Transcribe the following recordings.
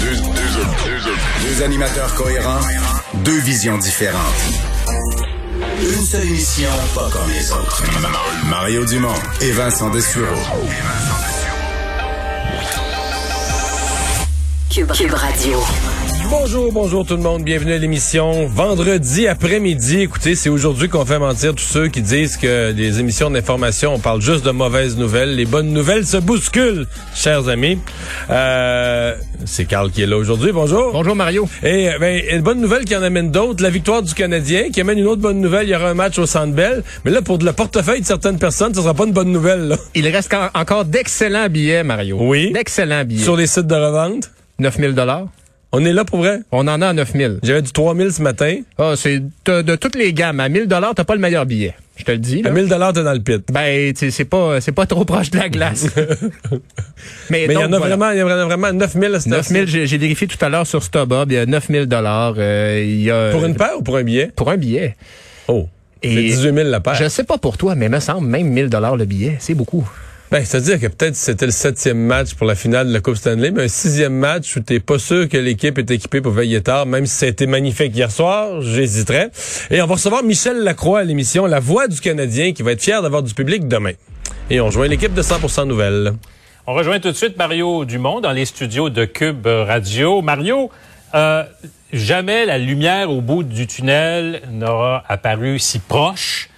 Deux, animateurs cohérents, deux visions différentes. Une seule émission, pas comme les autres. Mario Dumont et Vincent Dessureau. Cube, Cube Radio. Bonjour, bonjour tout le monde. Bienvenue à l'émission. Vendredi après-midi, écoutez, c'est aujourd'hui qu'on fait mentir tous ceux qui disent que les émissions d'information, on parle juste de mauvaises nouvelles. Les bonnes nouvelles se bousculent, chers amis. Euh, c'est Carl qui est là aujourd'hui. Bonjour. Bonjour Mario. Et ben, une bonne nouvelle qui en amène d'autres. La victoire du Canadien, qui amène une autre bonne nouvelle. Il y aura un match au Centre Bell. Mais là, pour le portefeuille de certaines personnes, ce sera pas une bonne nouvelle. Là. Il reste encore d'excellents billets, Mario. Oui. D'excellents billets. Sur les sites de revente. 9000 dollars. On est là pour vrai? On en a à 9000. J'avais du 3000 ce matin. Ah, c'est de, toutes les gammes. À 1000 dollars, t'as pas le meilleur billet. Je te le dis. Là. À 1000 dollars, t'es dans le pit. Ben, c'est pas, c'est pas trop proche de la glace. Mais il y en a vraiment, il y en a vraiment 9000 à 9000, j'ai vérifié tout à l'heure sur StubHub, il y a 9000 dollars. Euh, il y a Pour une paire ou pour un billet? Pour un billet. Oh. C'est 18 000 la paire. Je sais pas pour toi, mais me semble même 1000 dollars le billet, c'est beaucoup. Ben, c'est-à-dire que peut-être c'était le septième match pour la finale de la Coupe Stanley, mais un sixième match où t'es pas sûr que l'équipe est équipée pour veiller tard, même si ça a été magnifique hier soir, j'hésiterais. Et on va recevoir Michel Lacroix à l'émission La Voix du Canadien, qui va être fier d'avoir du public demain. Et on rejoint l'équipe de 100% Nouvelles. On rejoint tout de suite Mario Dumont dans les studios de Cube Radio. Mario, euh, jamais la lumière au bout du tunnel n'aura apparu si proche.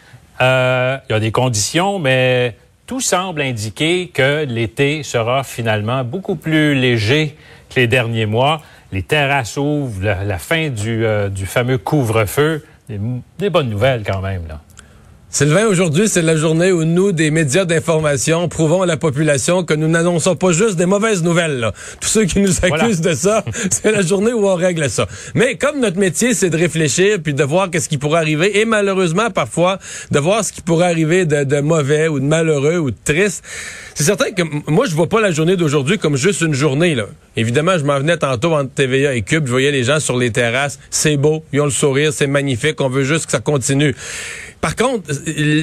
Euh, il y a des conditions, mais tout semble indiquer que l'été sera finalement beaucoup plus léger que les derniers mois. Les terrasses ouvrent, la, fin du, euh, fameux couvre-feu. Des, des bonnes nouvelles quand même, là. Sylvain, aujourd'hui, c'est la journée où nous, des médias d'information, prouvons à la population que nous n'annonçons pas juste des mauvaises nouvelles. Là. Tous ceux qui nous accusent de ça, c'est la journée où on règle ça. Mais comme notre métier, c'est de réfléchir puis de voir qu'est-ce qui pourrait arriver, et malheureusement, parfois, de voir ce qui pourrait arriver de, de mauvais ou de malheureux ou de triste, c'est certain que moi, je vois pas la journée d'aujourd'hui comme juste une journée. Là. Évidemment, je m'en venais tantôt entre TVA et Cube, je voyais les gens sur les terrasses, c'est beau, ils ont le sourire, c'est magnifique, on veut juste que ça continue. Par contre,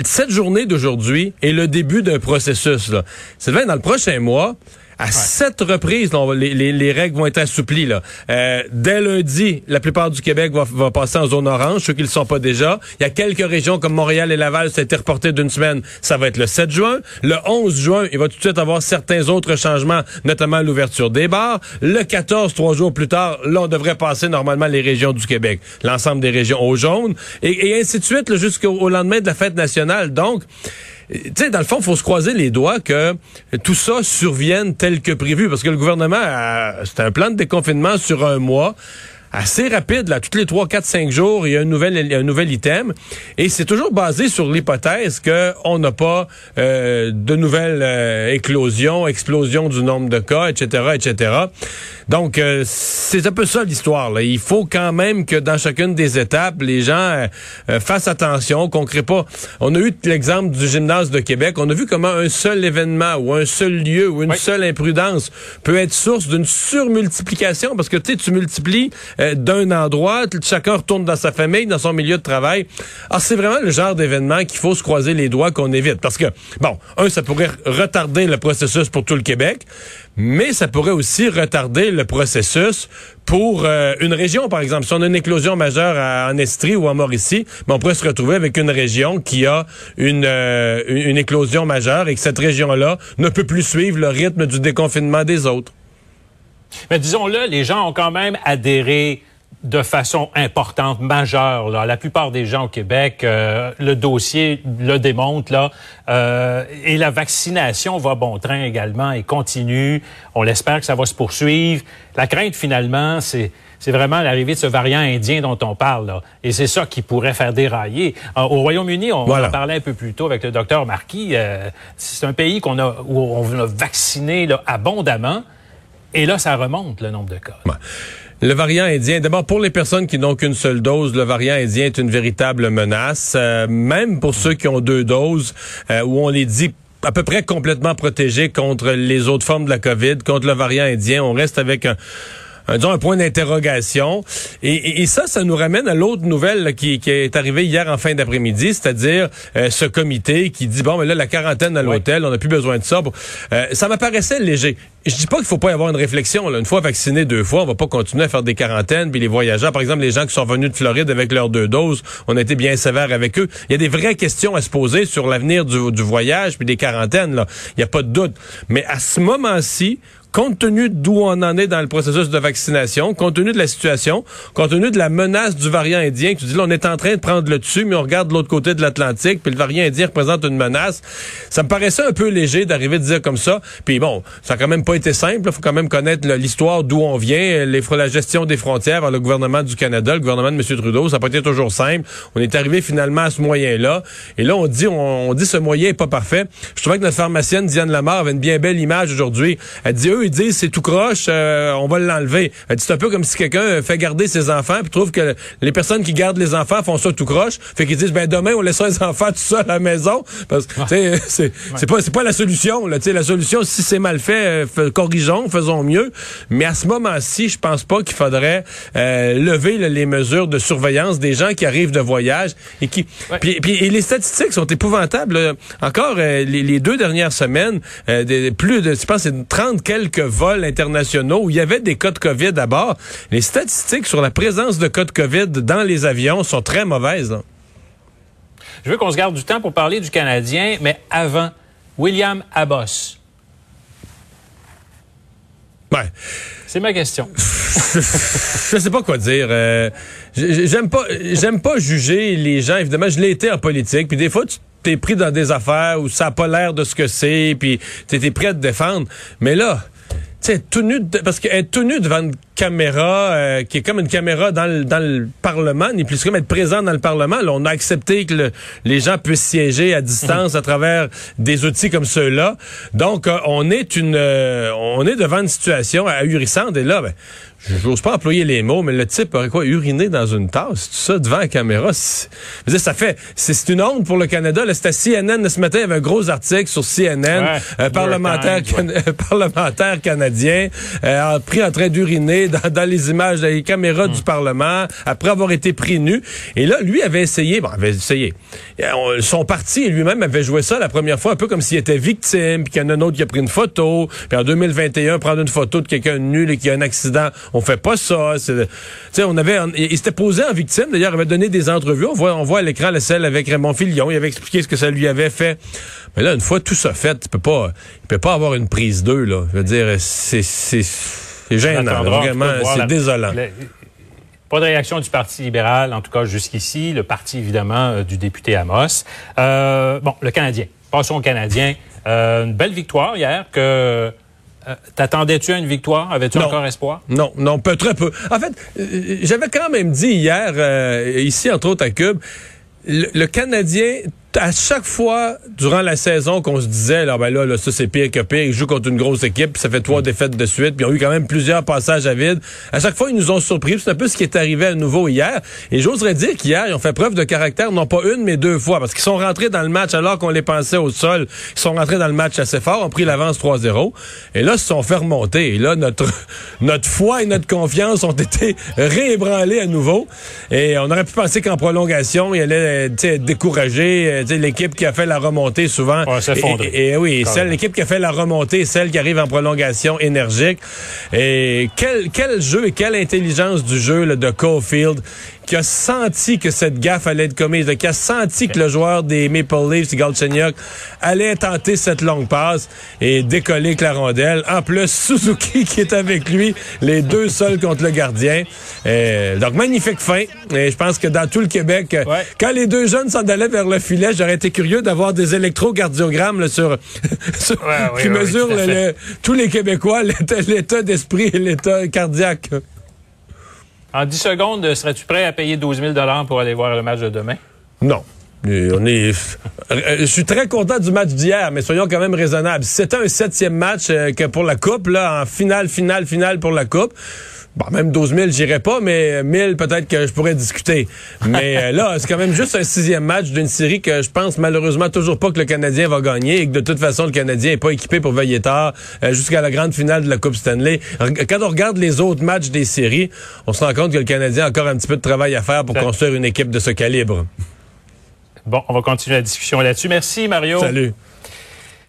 cette journée d'aujourd'hui est le début d'un processus. Là. Sylvain, dans le prochain mois, à sept reprises, les, règles vont être assouplies. Là. Euh, dès lundi, la plupart du Québec va, passer en zone orange, ceux qui ne le sont pas déjà. Il y a quelques régions comme Montréal et Laval, ça a été reporté d'une semaine. Ça va être le 7 juin. Le 11 juin, il va tout de suite avoir certains autres changements, notamment l'ouverture des bars. Le 14, trois jours plus tard, là, on devrait passer normalement les régions du Québec. L'ensemble des régions au jaune. Et, et ainsi de suite jusqu'au lendemain de la fête nationale. Donc, tu sais, dans le fond, faut se croiser les doigts que tout ça survienne tel que prévu, parce que le gouvernement, c'est un plan de déconfinement sur un mois assez rapide, là, toutes les 3, 4, 5 jours, il y a un nouvel, un nouvel item. Et c'est toujours basé sur l'hypothèse qu'on n'a pas euh, de nouvelles euh, éclosions, explosions du nombre de cas, etc., etc. Donc, euh, c'est un peu ça l'histoire. Il faut quand même que dans chacune des étapes, les gens fassent attention, qu'on crée pas... On a eu l'exemple du gymnase de Québec. On a vu comment un seul événement ou un seul lieu ou une seule imprudence peut être source d'une surmultiplication parce que tu multiplies euh, d'un endroit, chacun retourne dans sa famille, dans son milieu de travail. Alors, c'est vraiment le genre d'événement qu'il faut se croiser les doigts qu'on évite. Parce que, bon, un, ça pourrait retarder le processus pour tout le Québec, mais ça pourrait aussi retarder le processus pour euh, une région, par exemple. Si on a une éclosion majeure en Estrie ou en Mauricie, ben, on pourrait se retrouver avec une région qui a une, euh, une éclosion majeure et que cette région-là ne peut plus suivre le rythme du déconfinement des autres. Mais disons-le, les gens ont quand même adhéré de façon importante, majeure. Là. La plupart des gens au Québec, euh, le dossier le démontre. Là, euh, et la vaccination va bon train également et continue. On l'espère que ça va se poursuivre. La crainte, finalement, c'est c'est vraiment l'arrivée de ce variant indien dont on parle. Là. Et c'est ça qui pourrait faire dérailler. Euh, au Royaume-Uni, on en parlait un peu plus tôt avec le docteur Marquis, c'est un pays qu'on a, où on a vacciné là, abondamment. Et là, ça remonte le nombre de cas. Le variant indien, d'abord pour les personnes qui n'ont qu'une seule dose, le variant indien est une véritable menace. Euh, même pour ceux qui ont deux doses, euh, où on les dit à peu près complètement protégés contre les autres formes de la COVID, contre le variant indien, on reste avec un un, disons, un point d'interrogation. Et, ça, ça nous ramène à l'autre nouvelle qui, est arrivée hier en fin d'après-midi, c'est-à-dire euh, ce comité qui dit, bon, mais là, la quarantaine à l'hôtel, on n'a plus besoin de ça. Euh, ça m'apparaissait léger. Je dis pas qu'il faut pas y avoir une réflexion. Là. Une fois vacciné deux fois, on va pas continuer à faire des quarantaines. Puis les voyageurs, par exemple, les gens qui sont venus de Floride avec leurs deux doses, on a été bien sévère avec eux. Il y a des vraies questions à se poser sur l'avenir du, voyage puis des quarantaines. Là. Il n'y a pas de doute. Mais à ce moment-ci, compte tenu d'où on en est dans le processus de vaccination, compte tenu de la situation, compte tenu de la menace du variant indien, tu dis là, on est en train de prendre le dessus, mais on regarde de l'autre côté de l'Atlantique, puis le variant indien représente une menace. Ça me paraissait un peu léger d'arriver à dire comme ça. Puis bon, ça a quand même pas été simple. Il faut quand même connaître l'histoire d'où on vient, les, la gestion des frontières le gouvernement du Canada, le gouvernement de M. Trudeau. Ça n'a pas été toujours simple. On est arrivé finalement à ce moyen-là. Et là, on dit, on, dit ce moyen est pas parfait. Je trouvais que notre pharmacienne Diane Lamar avait une bien belle image aujourd'hui. Elle dit, eux, ils disent c'est tout croche, euh, on va l'enlever. C'est un peu comme si quelqu'un fait garder ses enfants puis trouve que les personnes qui gardent les enfants font ça tout croche. Fait qu'ils disent ben demain on laissera les enfants tout seuls à la maison parce que c'est c'est pas c'est pas la solution là, la solution si c'est mal fait euh, corrigeons, faisons mieux, mais à ce moment-ci, je pense pas qu'il faudrait euh, lever les mesures de surveillance des gens qui arrivent de voyage et qui puis, et les statistiques sont épouvantables. Encore les, deux dernières semaines, plus de je pense c'est 30 quelques vols internationaux où il y avait des cas de COVID à bord, les statistiques sur la présence de cas de COVID dans les avions sont très mauvaises. Je veux qu'on se garde du temps pour parler du Canadien, mais avant, William Abbott. Ouais. C'est ma question. je sais pas quoi dire. Euh, j'aime pas, j'aime pas juger les gens. Évidemment, je l'ai été en politique. Puis des fois, tu t'es pris dans des affaires où ça a pas l'air de ce que c'est. Puis t'étais prêt à te défendre. Mais là, c'est tout nu, parce qu'être tout nu devant une caméra euh, qui est comme une caméra dans le, dans le Parlement, ni plus comme être présent dans le Parlement. Là, on a accepté que les gens puissent siéger à distance à travers des outils comme ceux-là. Donc, euh, on est une, euh, on est devant une situation ahurissante. Et là, ben, j'ose pas employer les mots, mais le type aurait quoi uriner dans une tasse, tout ça devant la caméra? Ça fait, c'est une honte pour le Canada. C'était CNN ce matin, il y avait un gros article sur CNN, parlementaire, parlementaire canadien, pris en train d'uriner dans, les images, dans les caméras du hmm. Parlement, après avoir été pris nu. Et là, lui avait essayé, bon, avait essayé. Son parti lui-même avait joué ça la première fois, un peu comme s'il était victime, puis qu'il y en a un autre qui a pris une photo, puis en 2021, prendre une photo de quelqu'un nu et qui a un accident, on fait pas ça. Tu on avait, il s'était posé en victime. D'ailleurs, il avait donné des entrevues. On voit, on voit à l'écran la celle avec Raymond Filion. Il avait expliqué ce que ça lui avait fait. Mais là, une fois tout ça fait, il peut pas, il peut pas avoir une prise d'eux là. Je veux dire, c'est, c'est c'est gênant, vraiment, c'est désolant. pas de réaction du Parti libéral, en tout cas jusqu'ici. Le parti, évidemment, euh, du député Amos. Euh, bon, le Canadien. Passons au Canadien. Euh, une belle victoire hier que... T'attendais-tu à une victoire? Avais-tu encore espoir? Non, non, peu, très peu. En fait, j'avais quand même dit hier, ici, entre autres à Cube, le Canadien à chaque fois durant la saison qu'on se disait là ben là, là ça c'est pire que pire, ils jouent contre une grosse équipe, puis ça fait trois mm. défaites de suite, puis ils ont eu quand même plusieurs passages à vide. À chaque fois ils nous ont surpris, c'est un peu ce qui est arrivé à nouveau hier. Et j'oserais dire qu'hier ils ont fait preuve de caractère non pas une mais deux fois parce qu'ils sont rentrés dans le match alors qu'on les pensait au sol, ils sont rentrés dans le match assez fort, ont pris l'avance 3-0 et là ils se sont fait remonter. Et là notre notre foi et notre confiance ont été réébranlés à nouveau et on aurait pu penser qu'en prolongation, il allait être découragé l'équipe qui a fait la remontée souvent. et, oui, celle l'équipe qui a fait la remontée, celle qui arrive en prolongation énergique. Et quel, quel jeu et quelle intelligence du jeu de Caulfield qui a senti que cette gaffe allait être commise, qui a senti que le joueur des Maple Leafs, Galchenyuk, allait tenter cette longue passe et décoller la rondelle. En plus, Suzuki qui est avec lui, les deux seuls contre le gardien. donc, magnifique fin. Et je pense que dans tout le Québec, quand les deux jeunes s'en allaient vers le filet, j'aurais été curieux d'avoir des électrocardiogrammes sur, qui mesurent tous les Québécois, l'état d'esprit et l'état cardiaque. En 10 secondes, serais-tu prêt à payer 12 000 pour aller voir le match de demain? Non. On est. Je suis très content du match d'hier, mais soyons quand même raisonnables. Si c'était un septième match que pour la Coupe, là, en finale, finale, finale pour la Coupe, Bon, même 12 000, j'irais pas, mais 1000, peut-être que je pourrais discuter. Mais euh, là, c'est quand même juste un sixième match d'une série que je pense malheureusement toujours pas que le Canadien va gagner et que de toute façon, le Canadien est pas équipé pour veiller tard euh, jusqu'à la grande finale de la Coupe Stanley. Quand on regarde les autres matchs des séries, on se rend compte que le Canadien a encore un petit peu de travail à faire pour construire une équipe de ce calibre. Bon, on va continuer la discussion là-dessus. Merci, Mario. Salut.